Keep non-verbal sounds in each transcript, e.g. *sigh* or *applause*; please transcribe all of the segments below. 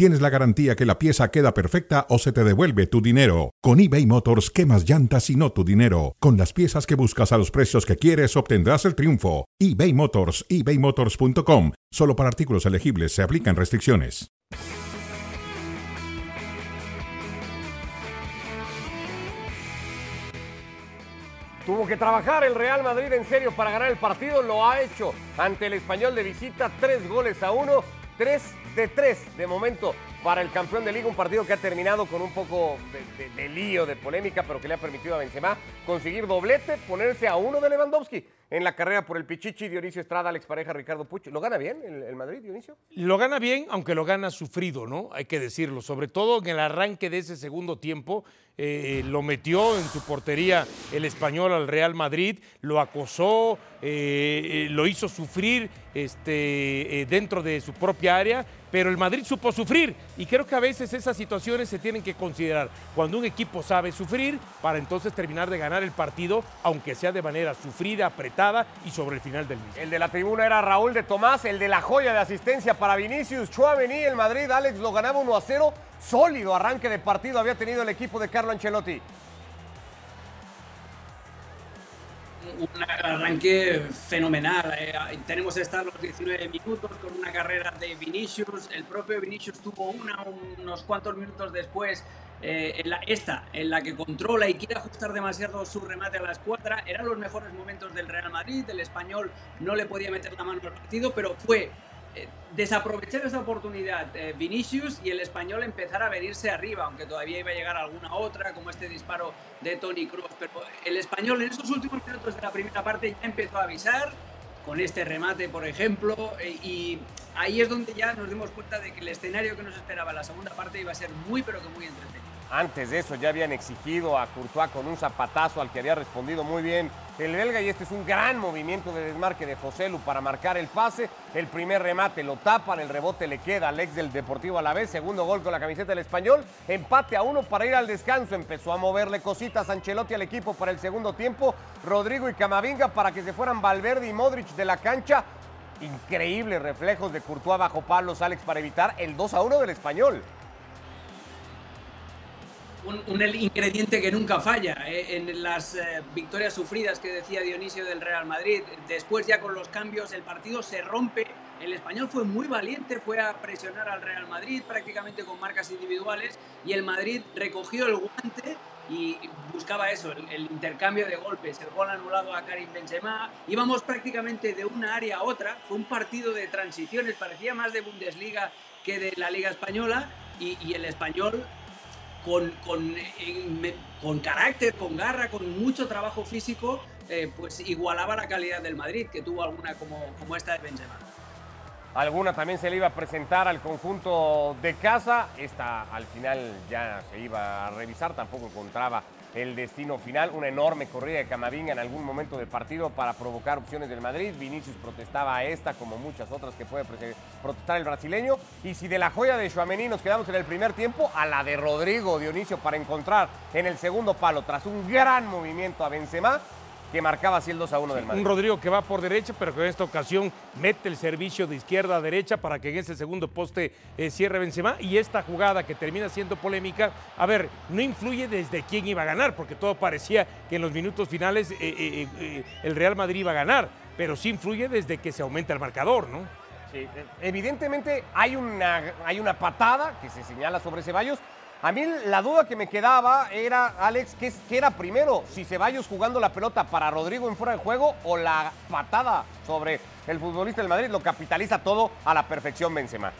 tienes la garantía que la pieza queda perfecta o se te devuelve tu dinero. Con eBay Motors, quemas llantas y no tu dinero. Con las piezas que buscas a los precios que quieres, obtendrás el triunfo. eBay Motors, ebaymotors.com. Solo para artículos elegibles se aplican restricciones. Tuvo que trabajar el Real Madrid en serio para ganar el partido, lo ha hecho ante el español de visita, tres goles a uno, tres de tres de momento para el campeón de liga, un partido que ha terminado con un poco de, lío, de polémica, pero que le ha permitido a Benzema conseguir doblete, ponerse a uno de Lewandowski en la carrera por el Pichichi, Dionisio Estrada, Alex Pareja, Ricardo Puch. ¿Lo gana bien el, Madrid, Dionisio? Lo gana bien, aunque lo gana sufrido, ¿no? Hay que decirlo. Sobre todo en el arranque de ese segundo tiempo, eh, lo metió en su portería el español al Real Madrid, lo acosó, eh, eh, lo hizo sufrir este, dentro de su propia área, pero el Madrid supo sufrir. Y creo que a veces esas situaciones se tienen que considerar. Cuando un equipo sabe sufrir, para entonces terminar de ganar el partido, aunque sea de manera sufrida, apretada y sobre el final del mismo. El de la tribuna era Raúl de Tomás, el de la joya de asistencia para Vinicius. Chouameni, el Madrid, Alex lo ganaba 1 a 0. Sólido arranque de partido había tenido el equipo de Carlo Ancelotti. Un arranque fenomenal. eh, tenemos que estar los 19 minutos con una carrera de Vinicius. El propio Vinicius tuvo una unos cuantos minutos después. eh, en la, esta, en la que controla y quiere ajustar demasiado su remate a la escuadra, eran los mejores momentos del Real Madrid. El español no le podía meter la mano al partido, pero fue desaprovechar esa oportunidad eh, Vinicius y el español empezar a venirse arriba, aunque todavía iba a llegar alguna otra, como este disparo de Tony Cruz. Pero el español en esos últimos minutos de la primera parte ya empezó a avisar, con este remate, por ejemplo, eh, y ahí es donde ya nos dimos cuenta de que el escenario que nos esperaba en la segunda parte iba a ser muy, pero que muy entretenido. Antes de eso ya habían exigido a Courtois con un zapatazo al que había respondido muy bien el belga y este es un gran movimiento de desmarque de José Lu para marcar el pase. El primer remate lo tapan, el rebote le queda al ex del Deportivo a la vez, segundo gol con la camiseta del español, empate a uno para ir al descanso, empezó a moverle cositas Ancelotti al equipo para el segundo tiempo, Rodrigo y Camavinga para que se fueran Valverde y Modric de la cancha. Increíbles reflejos de Courtois bajo palos, Alex, para evitar el 2 a 1 del español. Un, un ingrediente que nunca falla eh, en las eh, victorias sufridas que decía Dionisio del Real Madrid. Después ya con los cambios el partido se rompe. El español fue muy valiente, fue a presionar al Real Madrid prácticamente con marcas individuales y el Madrid recogió el guante y buscaba eso, el, el intercambio de golpes, el gol anulado a Karim Benzema. Íbamos prácticamente de una área a otra. Fue un partido de transiciones, parecía más de Bundesliga que de la Liga Española y, y el español con, con, con carácter, con garra, con mucho trabajo físico, eh, pues igualaba la calidad del Madrid, que tuvo alguna como, como esta de Benzema. Alguna también se le iba a presentar al conjunto de casa. Esta al final ya se iba a revisar, tampoco encontraba el destino final. Una enorme corrida de Camavinga en algún momento del partido para provocar opciones del Madrid. Vinicius protestaba a esta, como muchas otras que puede protestar el brasileño. Y si de la joya de Chouameni nos quedamos en el primer tiempo, a la de Rodrigo Dionisio para encontrar en el segundo palo, tras un gran movimiento a Benzema, que marcaba así el 2 a 1 del Madrid. Un Rodrigo que va por derecha, pero que en esta ocasión mete el servicio de izquierda a derecha para que en ese segundo poste eh, cierre Benzema. Y esta jugada que termina siendo polémica, a ver, no influye desde quién iba a ganar, porque todo parecía que en los minutos finales eh, eh, el Real Madrid iba a ganar, pero sí influye desde que se aumenta el marcador, ¿no? Sí, evidentemente hay una, hay una patada que se señala sobre Ceballos. A mí la duda que me quedaba era, Alex, ¿qué, era primero? Si Ceballos jugando la pelota para Rodrigo en fuera de juego o la patada sobre el futbolista del Madrid lo capitaliza todo a la perfección Benzema.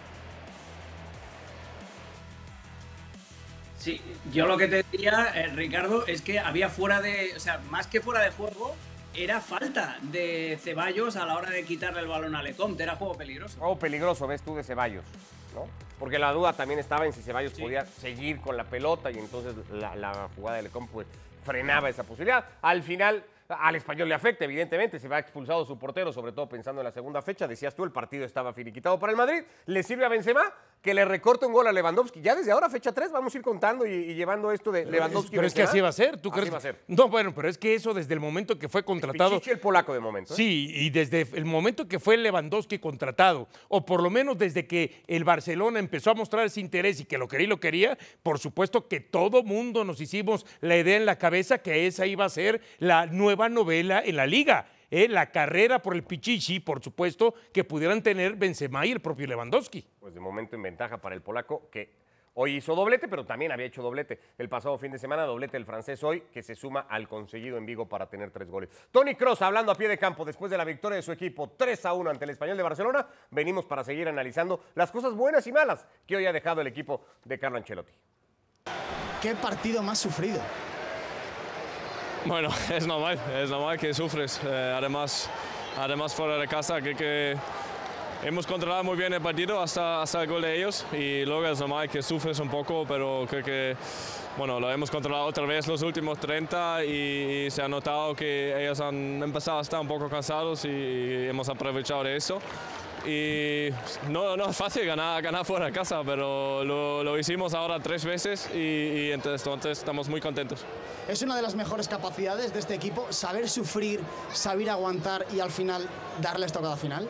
Sí, yo lo que te diría, eh, Ricardo, es que había fuera de, o sea, más que fuera de juego, era falta de Ceballos a la hora de quitarle el balón a Lecomte, era juego peligroso. Juego peligroso ves tú de Ceballos, ¿no? Porque la duda también estaba en si Ceballos podía seguir con la pelota y entonces la, la jugada de Lecom pues frenaba esa posibilidad. Al final Al español le afecta, evidentemente, se va expulsado su portero, sobre todo pensando en la segunda fecha. Decías tú, el partido estaba finiquitado para el Madrid. Le sirve a Benzema que le recorte un gol a Lewandowski. Ya desde ahora, fecha 3, vamos a ir contando y, llevando esto de Lewandowski. Pero es que así va a ser. ¿Tú así crees? va a ser. No, bueno, pero es que eso desde el momento que fue contratado. Pichichi el polaco de momento. ¿eh? Sí, y desde el momento que fue Lewandowski contratado, o por lo menos desde que el Barcelona empezó a mostrar ese interés y que lo quería y lo quería, por supuesto que todo mundo nos hicimos la idea en la cabeza que esa iba a ser la nueva novela en la liga. ¿Eh? La carrera por el Pichichi, por supuesto, que pudieran tener Benzema y el propio Lewandowski. Pues de momento en ventaja para el polaco que hoy hizo doblete, pero también había hecho doblete el pasado fin de semana, doblete el francés hoy, que se suma al conseguido en Vigo para tener tres goles. Tony Cross hablando a pie de campo después de la victoria de su equipo 3 a 1 ante el Español de Barcelona. Venimos para seguir analizando las cosas buenas y malas que hoy ha dejado el equipo de Carlo Ancelotti. ¿Qué partido más sufrido? Bueno, *laughs* es normal, es normal que sufres. Eh, además, además fuera de casa, que, que hemos controlado muy bien el partido hasta, hasta el gol de ellos y luego es normal que sufres un poco, pero creo que bueno, lo hemos controlado otra vez los últimos 30 y, y se ha notado que ellos han empezado a estar un poco cansados y hemos aprovechado de eso. Y no, no es fácil ganar, ganar fuera de casa, pero lo, lo hicimos ahora tres veces y, y entonces, entonces estamos muy contentos. Es una de las mejores capacidades de este equipo, saber sufrir, saber aguantar y al final darle estocada final.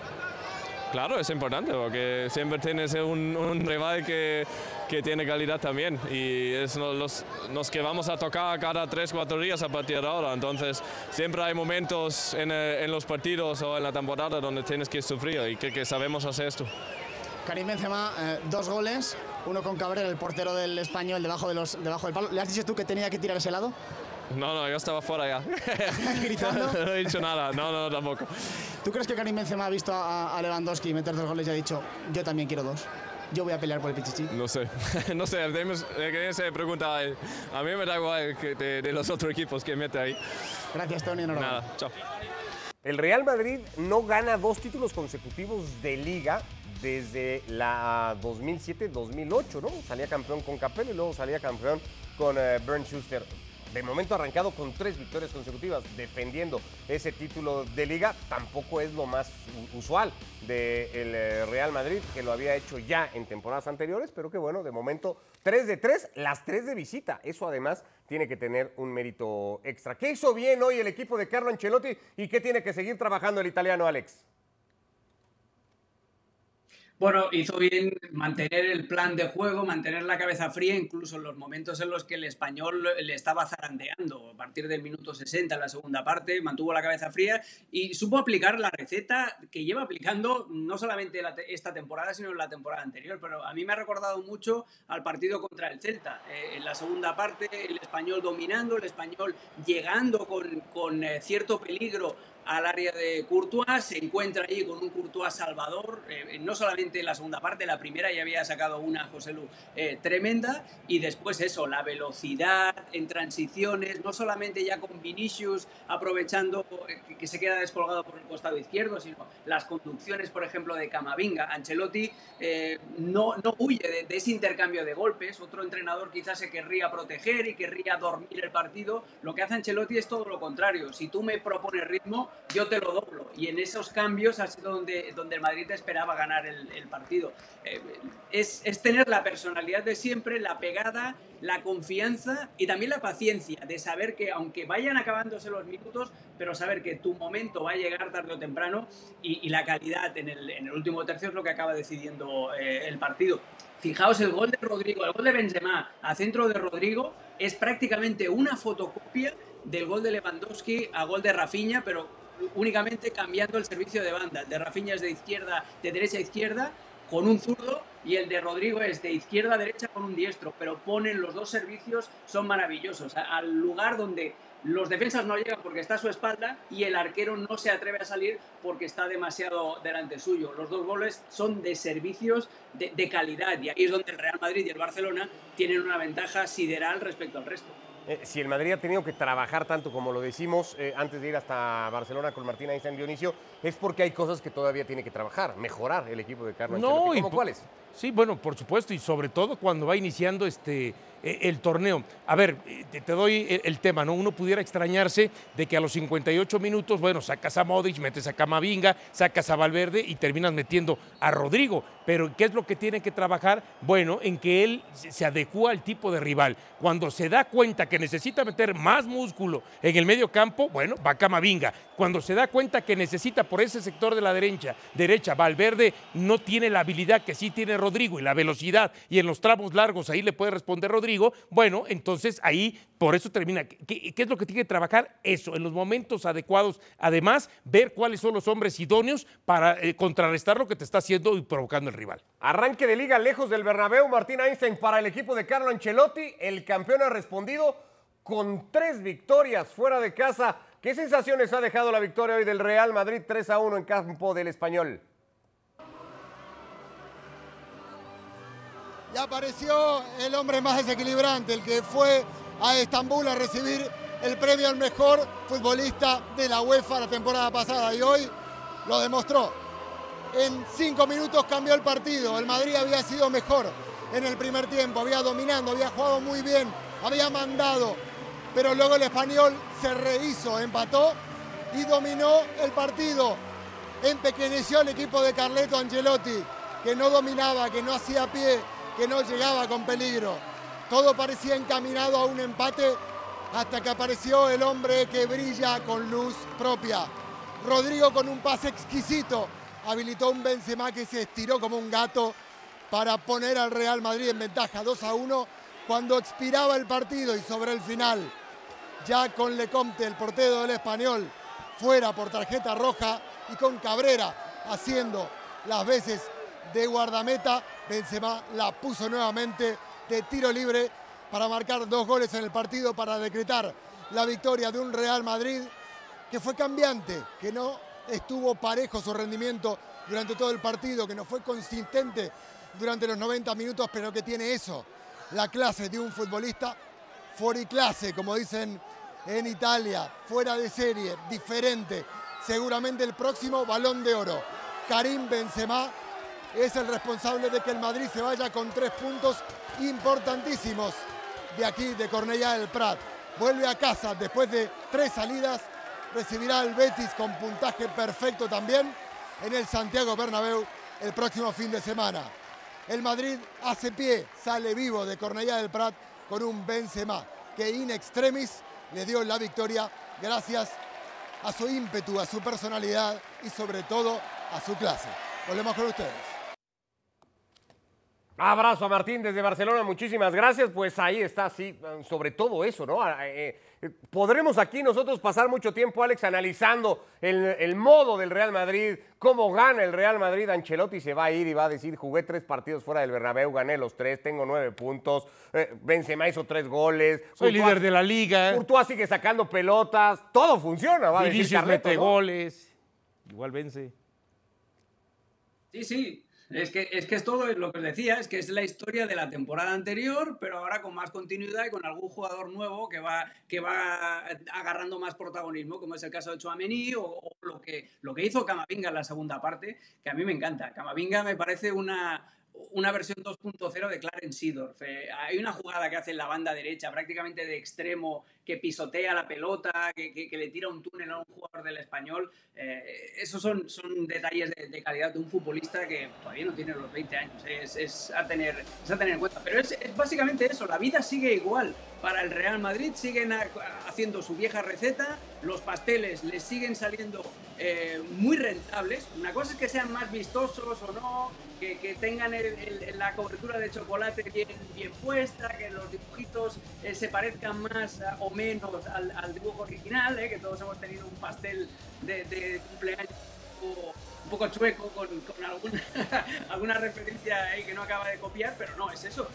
Claro, es importante porque siempre tienes un, un rival que, que, tiene calidad también y es los, los, que vamos a tocar cada 3, 4 días a partir de ahora. Entonces, siempre hay momentos en, en los partidos o en la temporada donde tienes que sufrir y que, que sabemos hacer esto. Karim Benzema, eh, dos goles, uno con Cabrera, el portero del español, debajo, de los, debajo del palo. ¿Le has dicho tú que tenía que tirar ese lado? No, no, yo estaba fuera ya. *laughs* ¿Gritando? *laughs* no, he dicho nada, no, no, tampoco. ¿Tú crees que Karim Benzema ha visto a, a Lewandowski meter dos goles y ha dicho, yo también quiero dos? Yo voy a pelear por el Pichichi. No sé, *laughs* no sé, que se pregunta a él. A mí me da igual que de, de, los otros equipos que mete ahí. Gracias, Tony. Enhorabuena. Nada, chao. El Real Madrid no gana dos títulos consecutivos de liga desde la 2007-2008, ¿no? Salía campeón con Capello y luego salía campeón con eh, Bernd Schuster. De momento arrancado con tres victorias consecutivas, defendiendo ese título de liga, tampoco es lo más usual del de Real Madrid, que lo había hecho ya en temporadas anteriores, pero que bueno, de momento tres de tres, las tres de visita. Eso además tiene que tener un mérito extra. ¿Qué hizo bien hoy el equipo de Carlo Ancelotti y qué tiene que seguir trabajando el italiano Alex? Bueno, hizo bien mantener el plan de juego, mantener la cabeza fría, incluso en los momentos en los que el español le estaba zarandeando. A partir del minuto 60 en la segunda parte, mantuvo la cabeza fría y supo aplicar la receta que lleva aplicando no solamente la te esta temporada, sino en la temporada anterior. Pero a mí me ha recordado mucho al partido contra el Celta. Eh, en la segunda parte, el español dominando, el español llegando con, con eh, cierto peligro al área de Courtois, se encuentra allí con un Courtois salvador, eh, no solamente en la segunda parte, la primera ya había sacado una José Lu eh, tremenda, y después eso, la velocidad en transiciones, no solamente ya con Vinicius aprovechando eh, que se queda descolgado por el costado izquierdo, sino las conducciones, por ejemplo, de Camavinga. Ancelotti eh, no, no huye de, de ese intercambio de golpes, otro entrenador quizás se querría proteger y querría dormir el partido, lo que hace Ancelotti es todo lo contrario, si tú me propones ritmo, yo te lo doblo. Y en esos cambios ha sido donde, donde el Madrid esperaba ganar el, partido. Eh, es, es, tener la personalidad de siempre, la pegada, la confianza y también la paciencia de saber que aunque vayan acabándose los minutos, pero saber que tu momento va a llegar tarde o temprano y, y la calidad en el, en el, último tercio es lo que acaba decidiendo eh, el partido. Fijaos el gol de Rodrigo, el gol de Benzema a centro de Rodrigo es prácticamente una fotocopia del gol de Lewandowski a gol de Rafinha, pero únicamente cambiando el servicio de banda. El de Rafinha es de izquierda, de derecha a izquierda, con un zurdo, y el de Rodrigo es de izquierda a derecha con un diestro, pero ponen los dos servicios, son maravillosos. Al lugar donde los defensas no llegan porque está a su espalda y el arquero no se atreve a salir porque está demasiado delante suyo. Los dos goles son de servicios de, de calidad y ahí es donde el Real Madrid y el Barcelona tienen una ventaja sideral respecto al resto. Eh, si el Madrid ha tenido que trabajar tanto como lo decimos eh, antes de ir hasta Barcelona con Martín Einstein Dionisio, es porque hay cosas que todavía tiene que trabajar, mejorar el equipo de Carlos No, Ancelotti. y ¿Cómo po- cuáles? Sí, bueno, por supuesto, y sobre todo cuando va iniciando este el torneo. A ver, eh, te, doy el, tema, ¿no? Uno pudiera extrañarse de que a los 58 minutos, bueno, sacas a Modric, metes a Camavinga, sacas a Valverde y terminas metiendo a Rodrigo. Pero ¿qué es lo que tiene que trabajar? Bueno, en que él se adecúa al tipo de rival. Cuando se da cuenta que necesita meter más músculo en el medio campo, bueno, va Camavinga. Cuando se da cuenta que necesita por ese sector de la derecha, derecha, Valverde no tiene la habilidad que sí tiene Rodrigo y la velocidad y en los tramos largos ahí le puede responder Rodrigo, bueno, entonces ahí por eso termina. ¿Qué, qué es lo que tiene que trabajar? Eso, en los momentos adecuados. Además, ver cuáles son los hombres idóneos para eh, contrarrestar lo que te está haciendo y provocando el rival. Arranque de liga lejos del Bernabéu, Martín Einstein para el equipo de Carlo Ancelotti. El campeón ha respondido con tres victorias fuera de casa. ¿Qué sensaciones ha dejado la victoria hoy del Real Madrid 3 a 1 en campo del Español? Y apareció el hombre más desequilibrante, el que fue a Estambul a recibir el premio al mejor futbolista de la UEFA la temporada pasada y hoy lo demostró. En cinco minutos cambió el partido, el Madrid había sido mejor en el primer tiempo, había dominando, había jugado muy bien, había mandado, pero luego el español se rehizo, empató y dominó el partido. Empequeñeció el equipo de Carleto Ancelotti, que no dominaba, que no hacía pie, que no llegaba con peligro. Todo parecía encaminado a un empate hasta que apareció el hombre que brilla con luz propia. Rodrigo con un pase exquisito habilitó un Benzema que se estiró como un gato para poner al Real Madrid en ventaja 2 a 1 cuando expiraba el partido y sobre el final, ya con Lecomte, el portero del español, fuera por tarjeta roja y con Cabrera haciendo las veces de guardameta, Benzema la puso nuevamente de tiro libre para marcar dos goles en el partido para decretar la victoria de un Real Madrid que fue cambiante, que no estuvo parejo su rendimiento durante todo el partido, que no fue consistente durante los 90 minutos, pero que tiene eso, la clase de un futbolista fuera clase, como dicen en Italia, fuera de serie, diferente. Seguramente el próximo balón de oro. Karim Benzema es el responsable de que el Madrid se vaya con tres puntos importantísimos de aquí, de Cornellá del Prat. Vuelve a casa después de tres salidas, recibirá el Betis con puntaje perfecto también en el Santiago Bernabéu el próximo fin de semana. El Madrid hace pie, sale vivo de Cornellá del Prat con un Benzema que in extremis le dio la victoria gracias a su ímpetu, a su personalidad y sobre todo a su clase. Volvemos con ustedes. Abrazo a Martín desde Barcelona, muchísimas gracias. Pues ahí está, sí, sobre todo eso, ¿no? Ah, eh, eh, podremos aquí nosotros pasar mucho tiempo, Alex, analizando el, el modo del Real Madrid, cómo gana el Real Madrid. Ancelotti se va a ir y va a decir, jugué tres partidos fuera del Bernabéu, gané los tres, tengo nueve puntos, eh, Benzema hizo tres goles. Soy Courtois- líder de la liga. Courtois sigue sacando pelotas, todo funciona, va a decir Carleto, mete ¿no? goles. Igual vence. Sí, sí. Es que, es que es todo lo que os decía, es que es la historia de la temporada anterior, pero ahora con más continuidad y con algún jugador nuevo que va, que va agarrando más protagonismo, como es el caso de Chouameni o, o lo, que, lo que hizo Camavinga en la segunda parte, que a mí me encanta. Camavinga me parece una, una versión 2.0 de Clarence Seedorf. Eh, hay una jugada que hace en la banda derecha, prácticamente de extremo, que pisotea la pelota, que, que- que le tira un túnel a un jugador del español. Eh, esos son, son detalles de, de calidad de un futbolista que todavía no tiene los 20 años. Es, es a, tener, es a tener en cuenta. Pero es, es básicamente eso, la vida sigue igual. Para el Real Madrid siguen a- haciendo su vieja receta, los pasteles les siguen saliendo eh, muy rentables. Una cosa es que sean más vistosos o no, que, que tengan el- el- la cobertura de chocolate bien, bien puesta, que los dibujitos eh, se parezcan más ah, al, dibujo original, eh, que todos hemos tenido un pastel de, de cumpleaños un poco- chueco con, con alguna, *laughs* alguna referencia ahí que no acaba de copiar, pero no, es eso.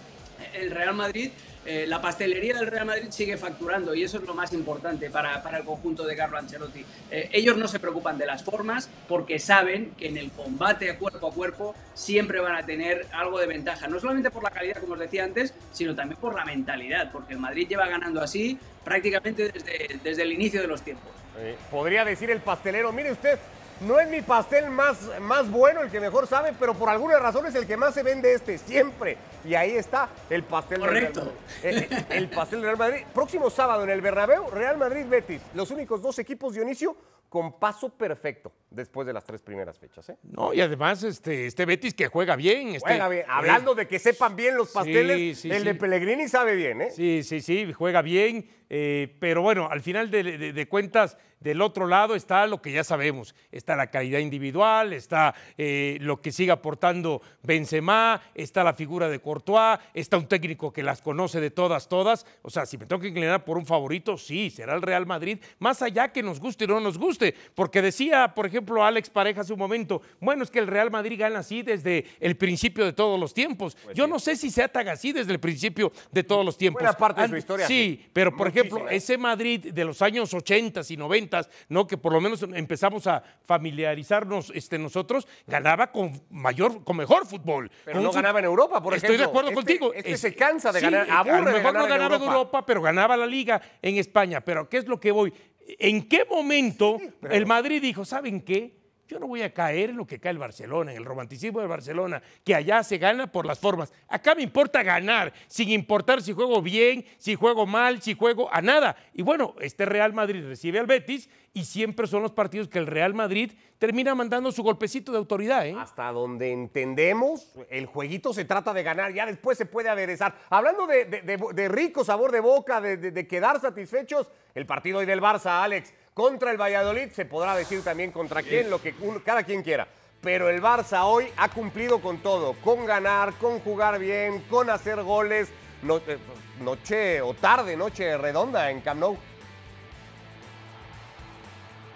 El Real Madrid eh, la pastelería del Real Madrid sigue facturando y eso es lo más importante para, para el conjunto de Carlo Ancelotti. Eh, ellos no se preocupan de las formas porque saben que en el combate cuerpo a cuerpo siempre van a tener algo de ventaja, no solamente por la calidad, como os decía antes, sino también por la mentalidad, porque el Madrid lleva ganando así prácticamente desde, desde el inicio de los tiempos. Eh, podría decir el pastelero, mire usted, no es mi pastel más, más bueno, el que mejor sabe, pero por alguna razón es el que más se vende este, siempre. Y ahí está el pastel del Real Madrid. El, el pastel del Real Madrid. Próximo sábado en el Bernabéu, Real Madrid-Betis. Los únicos dos equipos, Dionisio, con paso perfecto después de las tres primeras fechas. ¿eh? No, y además este, este Betis que juega bien. Este, juega bien. Hablando de que sepan bien los pasteles, el de Pellegrini sabe bien. ¿eh? Sí, sí, sí, juega bien. Eh, pero bueno, al final de, cuentas, del otro lado está lo que ya sabemos. Está la calidad individual, está eh, lo que sigue aportando Benzema, está la figura de Courtois, está un técnico que las conoce de todas, todas. O sea, si me tengo que inclinar por un favorito, sí, será el Real Madrid, más allá que nos guste o no nos guste. Porque decía, por ejemplo, Alex Pareja hace un momento, bueno, es que el Real Madrid gana así desde el principio de todos los tiempos. Pues Yo no sé si sea tan así desde el principio de todos los tiempos. Buena parte de su historia. Sí, pero por ejemplo, ese Madrid de los años 80 y 90, ¿no? que por lo menos empezamos a familiarizarnos este, nosotros, ganaba con mayor, con mejor fútbol. Pero no ganaba en Europa, por ejemplo. Estoy de acuerdo este, contigo. Este se cansa de ganar, aburre A lo mejor no ganaba en Europa. pero ganaba la Liga en España. Pero ¿qué es lo que voy? ¿En qué momento el Madrid dijo, ¿saben qué? Yo no voy a caer en lo que cae el Barcelona, en el romanticismo del Barcelona, que allá se gana por las formas. Acá me importa ganar, sin importar si juego bien, si juego mal, si juego a nada. Y bueno, este Real Madrid recibe al Betis y siempre son los partidos que el Real Madrid termina mandando su golpecito de autoridad. ¿eh? Hasta donde entendemos, el jueguito se trata de ganar, ya después se puede aderezar. Hablando de, rico sabor de boca, de, quedar satisfechos, el partido hoy del Barça, Alex contra el Valladolid, se podrá decir también contra quién, lo que cada quien quiera. Pero el Barça hoy ha cumplido con todo, con ganar, con jugar bien, con hacer goles, eh, noche o tarde, noche redonda en Camp Nou.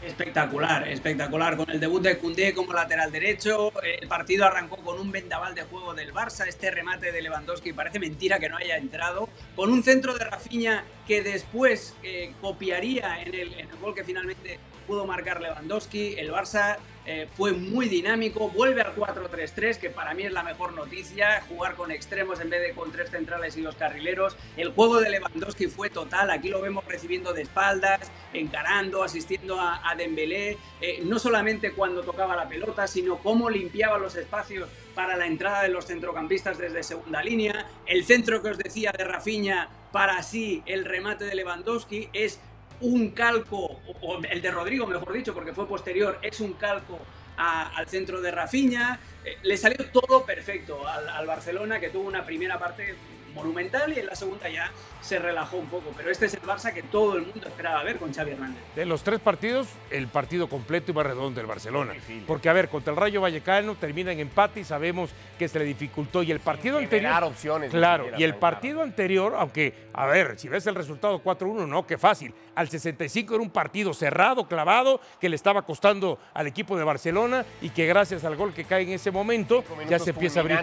Espectacular, espectacular. Con el debut de Cundé como lateral derecho, el partido arrancó con un vendaval de juego del Barça, este remate de Lewandowski, parece mentira que no haya entrado, con un centro de Rafinha que después eh, copiaría en el, en el gol que finalmente pudo marcar Lewandowski. El Barça eh, fue muy dinámico, vuelve al 4-3-3, que para mí es la mejor noticia, jugar con extremos en vez de con tres centrales y dos carrileros. El juego de Lewandowski fue total, aquí lo vemos recibiendo de espaldas, encarando, asistiendo a, Dembélé, eh, no solamente cuando tocaba la pelota, sino cómo limpiaba los espacios para la entrada de los centrocampistas desde segunda línea. El centro que os decía de Rafinha para así el remate de Lewandowski es un calco, o el de Rodrigo, mejor dicho, porque fue posterior, es un calco al centro de Rafinha. Eh, le salió todo perfecto al, Barcelona, que tuvo una primera parte monumental y en la segunda ya se relajó un poco. Pero este es el Barça que todo el mundo esperaba ver con Xavi Hernández. De los tres partidos, el partido completo y más redondo del Barcelona. Porque, a ver, contra el Rayo Vallecano termina en empate y sabemos que se le dificultó. Y el partido anterior. opciones. Claro, y el partido anterior, aunque, a ver, si ves el resultado 4-1, no, qué fácil. Al 65 era un partido cerrado, clavado, que le estaba costando al equipo de Barcelona y que gracias al gol que cae en ese momento ya se empieza a abrir.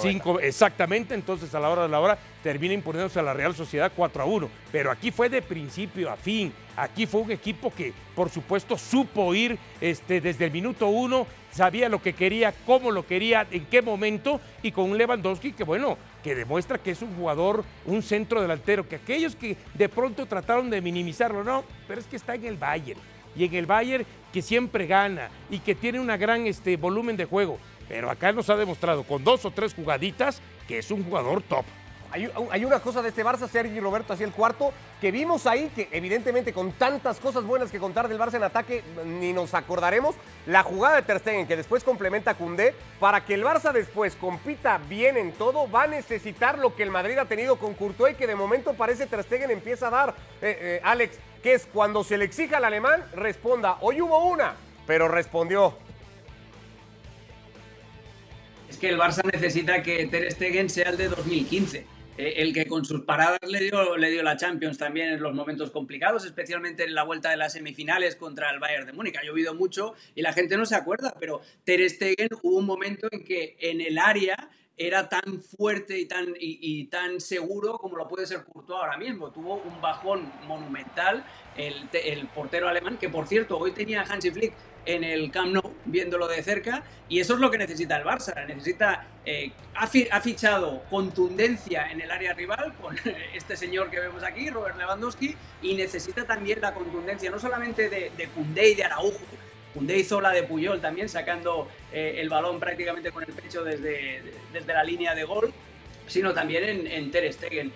cinco, exactamente, entonces a la hora de la hora termina imponiéndose a la Real Sociedad 4 a 1. Pero aquí fue de principio a fin. Aquí fue un equipo que, por supuesto, supo ir este, desde el minuto uno, sabía lo que quería, cómo lo quería, en qué momento, y con un Lewandowski que, bueno, que demuestra que es un jugador, un centro delantero, que aquellos que de pronto trataron de minimizarlo, no, pero es que está en el Bayern. Y en el Bayern que siempre gana y que tiene un gran este, volumen de juego. Pero acá nos ha demostrado con dos o tres jugaditas que es un jugador top. Hay, una cosa de este Barça, Sergi Roberto, así el cuarto, que vimos ahí, que evidentemente con tantas cosas buenas que contar del Barça en ataque, ni nos acordaremos, la jugada de Ter Stegen, que después complementa a Koundé, para que el Barça después compita bien en todo, va a necesitar lo que el Madrid ha tenido con Courtois, que de momento parece Ter Stegen empieza a dar, eh, eh, Alex, que es cuando se le exija al alemán, responda, hoy hubo una, pero respondió. Es que el Barça necesita que Ter Stegen sea el de 2015 eh, el que con sus paradas le dio, le dio la Champions también en los momentos complicados, especialmente en la vuelta de las semifinales contra el Bayern de Múnich. Ha llovido mucho y la gente no se acuerda, pero Ter Stegen hubo un momento en que en el área era tan fuerte y tan, y, tan seguro como lo puede ser Courtois ahora mismo. Tuvo un bajón monumental el, el portero alemán, que por cierto, hoy tenía Hansi Flick en el Camp Nou, viéndolo de cerca, y eso es lo que necesita el Barça. Necesita, eh, ha, fichado contundencia en el área rival con *laughs* este señor que vemos aquí, Robert Lewandowski, y necesita también la contundencia no solamente de, de Koundé y de Araujo, Koundé hizo la de Puyol también, sacando eh, el balón prácticamente con el pecho desde, desde la línea de gol, sino también en, en Ter Stegen.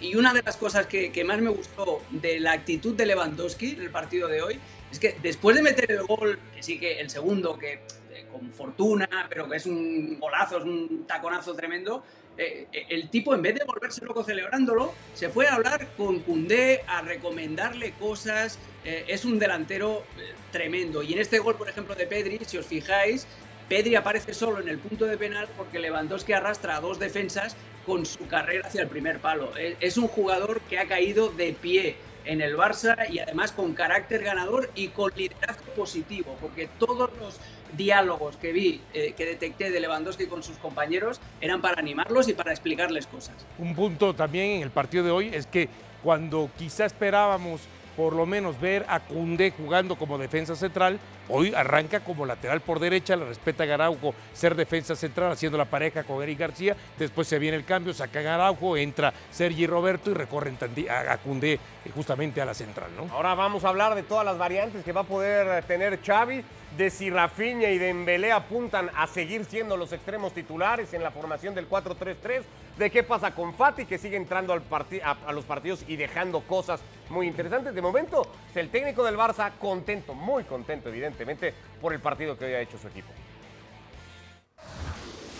y una de las cosas que, que más me gustó de la actitud de Lewandowski en el partido de hoy es que después de meter el gol, que sí que el segundo, que eh, con fortuna, pero que es un golazo, es un taconazo tremendo, eh, eh, el tipo en vez de volverse loco celebrándolo, se fue a hablar con Cundé, a recomendarle cosas. es un delantero tremendo. Y en este gol, por ejemplo, de Pedri, si os fijáis, Pedri aparece solo en el punto de penal porque Lewandowski arrastra a dos defensas con su carrera hacia el primer palo. Es un jugador que ha caído de pie en el Barça y además con carácter ganador y con liderazgo positivo, porque todos los diálogos que vi, eh, que detecté de Lewandowski con sus compañeros, eran para animarlos y para explicarles cosas. Un punto también en el partido de hoy es que cuando quizá esperábamos por lo menos ver a Cundé jugando como defensa central. Hoy arranca como lateral por derecha, le respeta a Garaujo ser defensa central, haciendo la pareja con Eric García. Después se viene el cambio, saca Garaujo, entra Sergi Roberto y recorren a Cundé eh, justamente a la central. ¿no? Ahora vamos a hablar de todas las variantes que va a poder tener Xavi de si Rafinha y Dembélé apuntan a seguir siendo los extremos titulares en la formación del 4-3-3, de qué pasa con Fati que sigue entrando al a, los partidos y dejando cosas muy interesantes. De momento, el técnico del Barça contento, muy contento evidentemente por el partido que hoy ha hecho su equipo.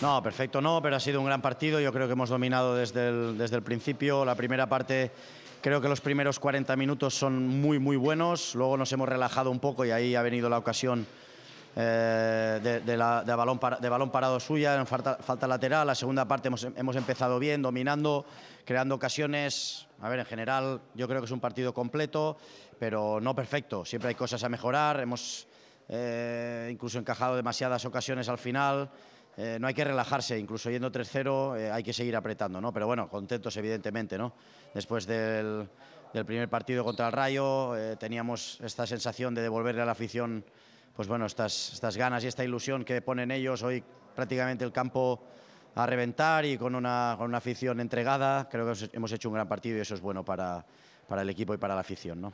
No, perfecto no, pero ha sido un gran partido. Yo creo que hemos dominado desde el, desde el principio. La primera parte Creo que los primeros 40 minutos son muy, muy buenos. Luego nos hemos relajado un poco y ahí ha venido la ocasión eh, de, balón de, balón parado suya, falta, falta, lateral. La segunda parte hemos, hemos, empezado bien, dominando, creando ocasiones. A ver, en general yo creo que es un partido completo, pero no perfecto. Siempre hay cosas a mejorar. Hemos eh, incluso encajado demasiadas ocasiones al final. Eh, no hay que relajarse, incluso yendo 3-0 eh, hay que seguir apretando, ¿no? Pero bueno, contentos evidentemente, ¿no? Después del, primer partido contra el Rayo teníamos esta sensación de devolverle a la afición, pues bueno, estas, ganas y esta ilusión que ponen ellos. Hoy prácticamente el campo a reventar y con una, con una afición entregada. Creo que hemos hecho un gran partido y eso es bueno para, para el equipo y para la afición, ¿no?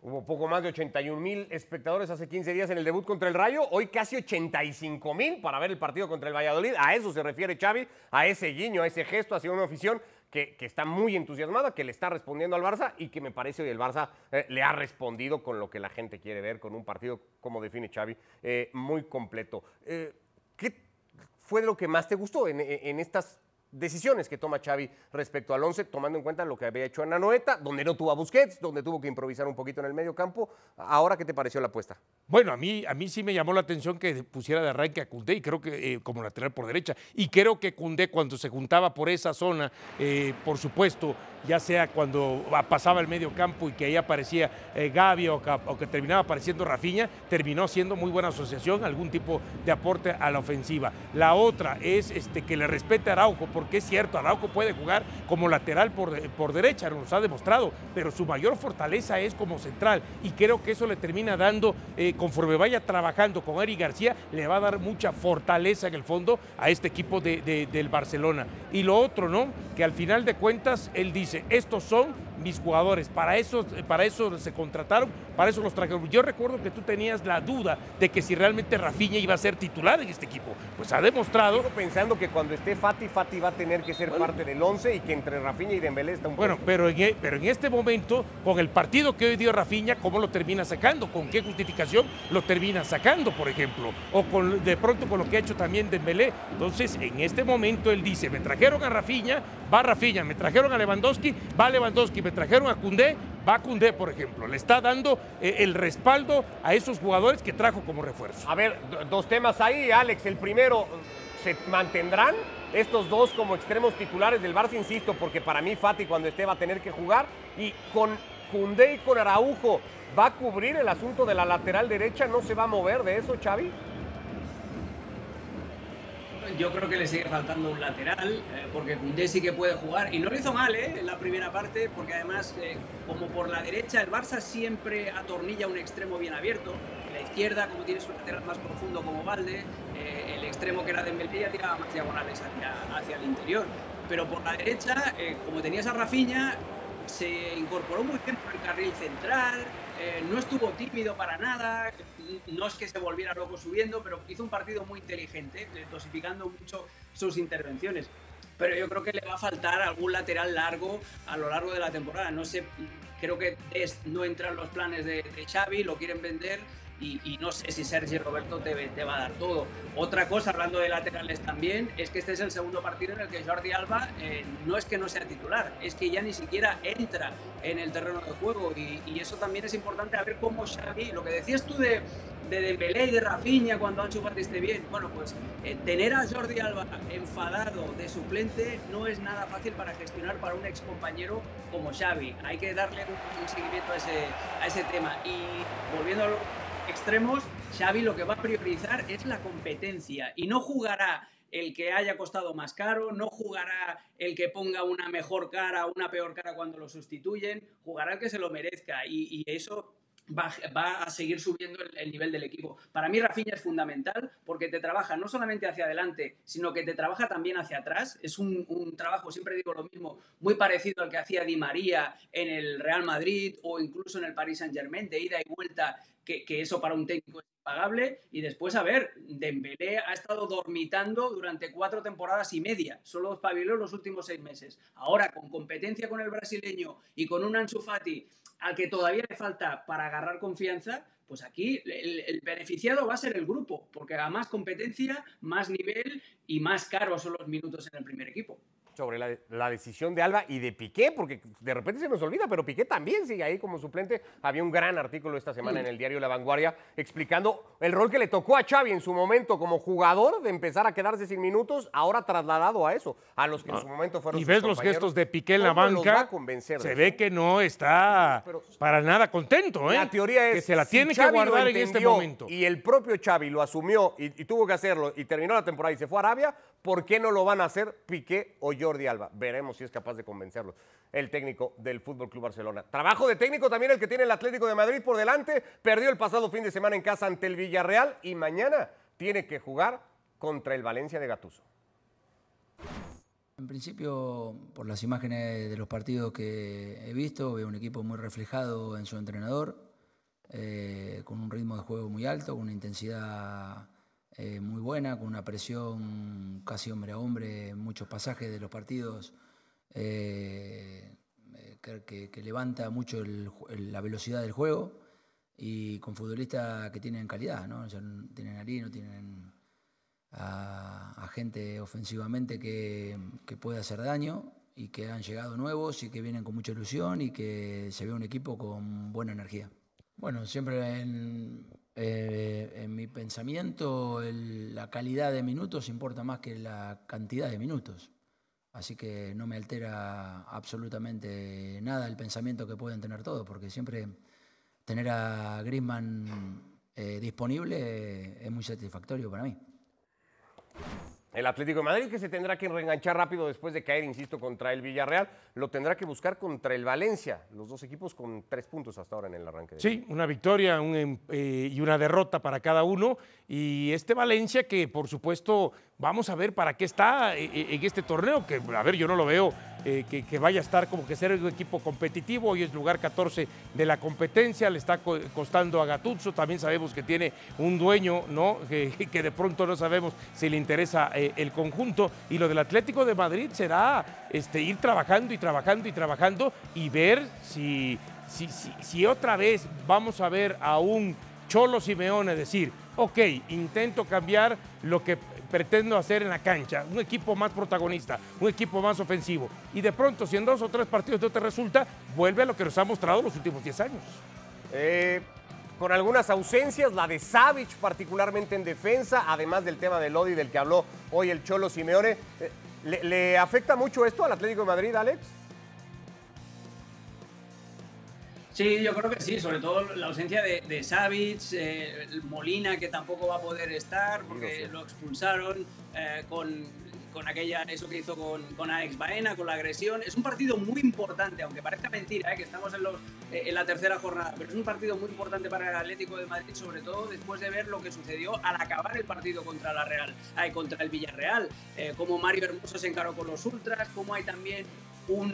Hubo poco más de 81 mil espectadores hace 15 días en el debut contra el Rayo. Hoy casi 85 mil para ver el partido contra el Valladolid. A eso se refiere Xavi, a ese guiño, a ese gesto hacia una afición que, está muy entusiasmada, que le está respondiendo al Barça y que me parece hoy el Barça eh, le ha respondido con lo que la gente quiere ver, con un partido, como define Xavi, eh, muy completo. Eh, ¿Qué fue lo que más te gustó en, en estas decisiones que toma Xavi respecto al 11, tomando en cuenta lo que había hecho en Anoeta, donde no tuvo a Busquets, donde tuvo que improvisar un poquito en el medio campo. Ahora, ¿qué te pareció la apuesta? Bueno, a mí, a mí sí me llamó la atención que pusiera de arranque a Cundé, y creo que eh, como lateral por derecha. Y creo que Cundé, cuando se juntaba por esa zona, eh, por supuesto, ya sea cuando pasaba el medio campo y que ahí aparecía eh, Gaby o, que terminaba apareciendo Rafiña, terminó siendo muy buena asociación, algún tipo de aporte a la ofensiva. La otra es este, que le respete Araujo, porque es cierto, Araujo puede jugar como lateral por, por derecha, nos ha demostrado, pero su mayor fortaleza es como central y creo que eso le termina dando, eh, conforme vaya trabajando con Eric García, le va a dar mucha fortaleza en el fondo a este equipo del Barcelona. Y lo otro, ¿no? Que al final de cuentas él dice, estos son mis jugadores, para eso, para eso se contrataron, para eso los trajeron. Yo recuerdo que tú tenías la duda de que si realmente Rafinha iba a ser titular en este equipo. Pues ha demostrado. pensando que cuando esté Fati, Fati va a tener que ser parte del 11 y que entre Rafinha y Dembélé está un Bueno, pero en, e, pero en este momento, con el partido que hoy dio Rafinha, ¿cómo lo termina sacando? ¿Con qué justificación lo termina sacando, por ejemplo? O con, de pronto con lo que ha hecho también Dembélé. Entonces, en este momento él dice, me trajeron a Rafinha, va Rafinha, me trajeron a Lewandowski, va Lewandowski, me trajeron a Cundé, va Cundé, por ejemplo. Le está dando eh, el respaldo a esos jugadores que trajo como refuerzo. A ver, dos temas ahí, Alex. El primero, ¿se mantendrán estos dos como extremos titulares del Barça? Insisto, porque para mí Fati cuando esté va a tener que jugar. Y con Cundé y con Araujo, ¿va a cubrir el asunto de la lateral derecha? ¿No se va a mover de eso, Xavi? Yo creo que le sigue faltando un lateral, eh, porque Koundé sí que puede jugar, y no lo hizo mal ¿eh? en la primera parte, porque además, eh, como por la derecha, el Barça siempre atornilla un extremo bien abierto, la izquierda, como tiene su lateral más profundo como Valde, eh, el extremo que era de Mbélé tiraba más diagonales hacia, hacia el interior, pero por la derecha, como tenías a Rafinha, se incorporó muy bien por el carril central, no estuvo tímido para nada, no es que se volviera loco subiendo, pero hizo un partido muy inteligente, dosificando mucho sus intervenciones. Pero yo creo que le va a faltar algún lateral largo a lo largo de la temporada. No sé, creo que no entra en los planes de, de Xavi, lo quieren vender y, no sé si Sergio Roberto te, te, va a dar todo. Otra cosa, hablando de laterales también, es que este es el segundo partido en el que Jordi Alba eh, no es que no sea titular, es que ya ni siquiera entra en el terreno de juego. Y, eso también es importante a ver cómo Xavi, lo que decías tú de, de Dembélé y de Rafinha cuando Ansu Fati esté bien, bueno pues eh, tener a Jordi Alba enfadado de suplente no es nada fácil para gestionar para un ex compañero como Xavi, hay que darle un, seguimiento a ese, a ese tema. Y volviendo a lo extremos, Xavi lo que va a priorizar es la competencia. Y no jugará el que haya costado más caro, no jugará el que ponga una mejor cara una peor cara cuando lo sustituyen, jugará el que se lo merezca. Y, eso Va, a seguir subiendo el, nivel del equipo. Para mí Rafinha es fundamental porque te trabaja no solamente hacia adelante, sino que te trabaja también hacia atrás. Es un, trabajo, siempre digo lo mismo, muy parecido al que hacía Di María en el Real Madrid o incluso en el Paris Saint Germain, de ida y vuelta que, eso para un técnico es impagable. Y después, a ver, Dembélé ha estado dormitando durante cuatro temporadas y media, solo espabiló los últimos seis meses. Ahora, con competencia con el brasileño y con un Ansu Fati al que todavía le falta para agarrar confianza, pues aquí el, beneficiado va a ser el grupo, porque a más competencia, más nivel y más caros son los minutos en el primer equipo sobre la, decisión de Alba y de Piqué, porque de repente se nos olvida, pero Piqué también sigue ahí como suplente. Había un gran artículo esta semana en el diario La Vanguardia explicando el rol que le tocó a Xavi en su momento como jugador de empezar a quedarse sin minutos, ahora trasladado a eso, a los que en su momento fueron Y ves los gestos de Piqué en la banca, se ve que no está para nada contento, ¿eh? La teoría es que se la tiene que guardar en este momento. Y el propio Xavi lo asumió y, y tuvo que hacerlo y terminó la temporada y se fue a Arabia, ¿por qué no lo van a hacer Piqué o Jordi Alba? Veremos si es capaz de convencerlo el técnico del Fútbol Club Barcelona. Trabajo de técnico también el que tiene el Atlético de Madrid por delante. Perdió el pasado fin de semana en casa ante el Villarreal y mañana tiene que jugar contra el Valencia de Gatuso. En principio, por las imágenes de los partidos que he visto, veo un equipo muy reflejado en su entrenador, eh, con un ritmo de juego muy alto, con una intensidad eh, muy buena, con una presión casi hombre a hombre muchos pasajes de los partidos, eh, eh, que, levanta mucho la velocidad del juego y con futbolistas que tienen calidad, ¿no? tienen a no tienen a, gente ofensivamente que, que, puede hacer daño y que han llegado nuevos y que vienen con mucha ilusión y que se ve un equipo con buena energía. Bueno, siempre en, eh, en mi pensamiento, la calidad de minutos importa más que la cantidad de minutos. Así que no me altera absolutamente nada el pensamiento que pueden tener todos, porque siempre tener a Griezmann eh, disponible es muy satisfactorio para mí. El Atlético de Madrid que se tendrá que reenganchar rápido después de caer, insisto, contra el Villarreal, lo tendrá que buscar contra el Valencia. Los dos equipos con tres puntos hasta ahora en el arranque. sí, una victoria em, eh, y una derrota para cada uno. Y este Valencia que, por supuesto, vamos a ver para qué está eh, eh, en este torneo, que, a ver, yo no lo veo eh, que, vaya a estar como que ser un equipo competitivo. Hoy es lugar 14 de la competencia, le está costando a Gattuso. También sabemos que tiene un dueño, ¿no? *laughs* Que, de pronto no sabemos si le interesa el conjunto. Y lo del Atlético de Madrid será este, ir trabajando y trabajando y trabajando y ver si, si otra vez vamos a ver a un Cholo Simeone decir, ok, intento cambiar lo que pretendo hacer en la cancha, un equipo más protagonista, un equipo más ofensivo. Y de pronto, si en dos o tres partidos no te resulta, vuelve a lo que nos ha mostrado los últimos 10 años. Eh, con algunas ausencias, la de Savic particularmente en defensa, además del tema de Lodi del que habló hoy el Cholo Simeone. Eh, ¿Le afecta mucho esto al Atlético de Madrid, Alex? Sí, yo creo que sí, sobre todo la ausencia de, de Savic, eh, Molina que tampoco va a poder estar porque lo expulsaron eh, con, con, aquella, eso que hizo con, con Alex Baena, con la agresión. Es un partido muy importante, aunque parezca mentira, eh, que estamos en, los, en la tercera jornada, pero es un partido muy importante para el Atlético de Madrid, sobre todo después de ver lo que sucedió al acabar el partido contra la Real, ay, contra el Villarreal, como Mario Hermoso se encaró con los Ultras, como hay también un,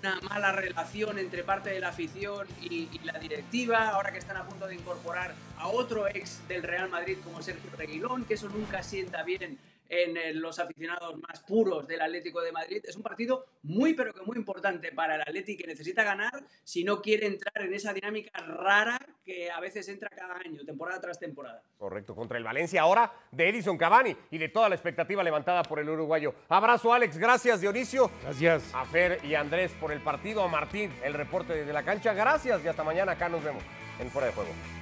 una mala relación entre parte de la afición y, y, la directiva, ahora que están a punto de incorporar a otro ex del Real Madrid como Sergio Reguilón, que eso nunca sienta bien en eh, los aficionados más puros del Atlético de Madrid. Es un partido muy, pero que muy importante para el Atlético que necesita ganar si no quiere entrar en esa dinámica rara que a veces entra cada año, temporada tras temporada. Correcto, contra el Valencia ahora de Edison Cavani y de toda la expectativa levantada por el uruguayo. Abrazo, Alex. Gracias, Dionisio. Gracias. A Fer y a Andrés por el partido. A Martín, el reporte desde la cancha. Gracias y hasta mañana. Acá nos vemos en Fuera de Juego.